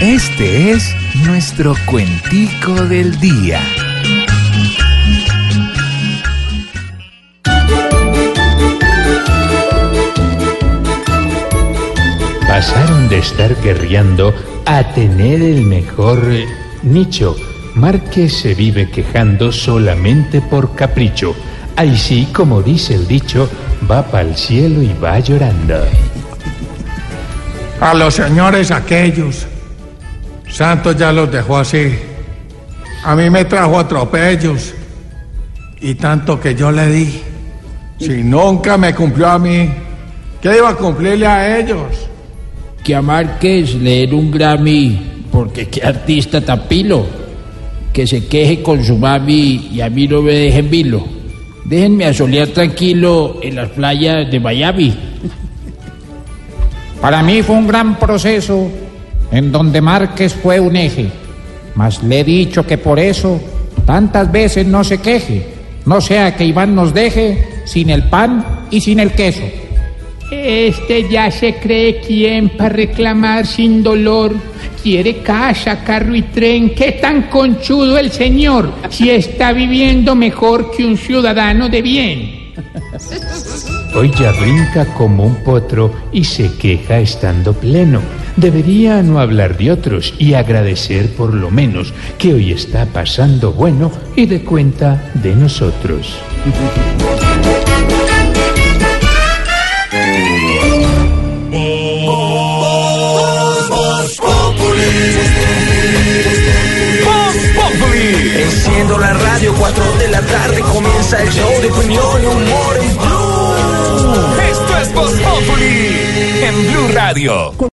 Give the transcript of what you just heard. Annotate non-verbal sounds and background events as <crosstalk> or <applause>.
Este es nuestro cuentico del día. Pasaron de estar guerreando a tener el mejor nicho. Márquez se vive quejando solamente por capricho. Ahí sí, como dice el dicho, va pa'l cielo y va llorando. A los señores aquellos. Santos ya los dejó así. A mí me trajo atropellos. Y tanto que yo le di. Si nunca me cumplió a mí, ¿qué iba a cumplirle a ellos? que a Márquez leer un Grammy, porque qué artista tan pilo, que se queje con su mami y a mí no me dejen vilo. Déjenme a solear tranquilo en las playas de Miami. Para mí fue un gran proceso en donde Márquez fue un eje, mas le he dicho que por eso tantas veces no se queje, no sea que Iván nos deje sin el pan y sin el queso. Este ya se cree quien para reclamar sin dolor. Quiere casa, carro y tren. ¿Qué tan conchudo el señor? Si está viviendo mejor que un ciudadano de bien. <laughs> Hoy ya brinca como un potro y se queja estando pleno. Debería no hablar de otros y agradecer por lo menos que hoy está pasando bueno y de cuenta de nosotros. Enciendo la radio, 4 de la tarde comienza el show de opinión y humor en Radio.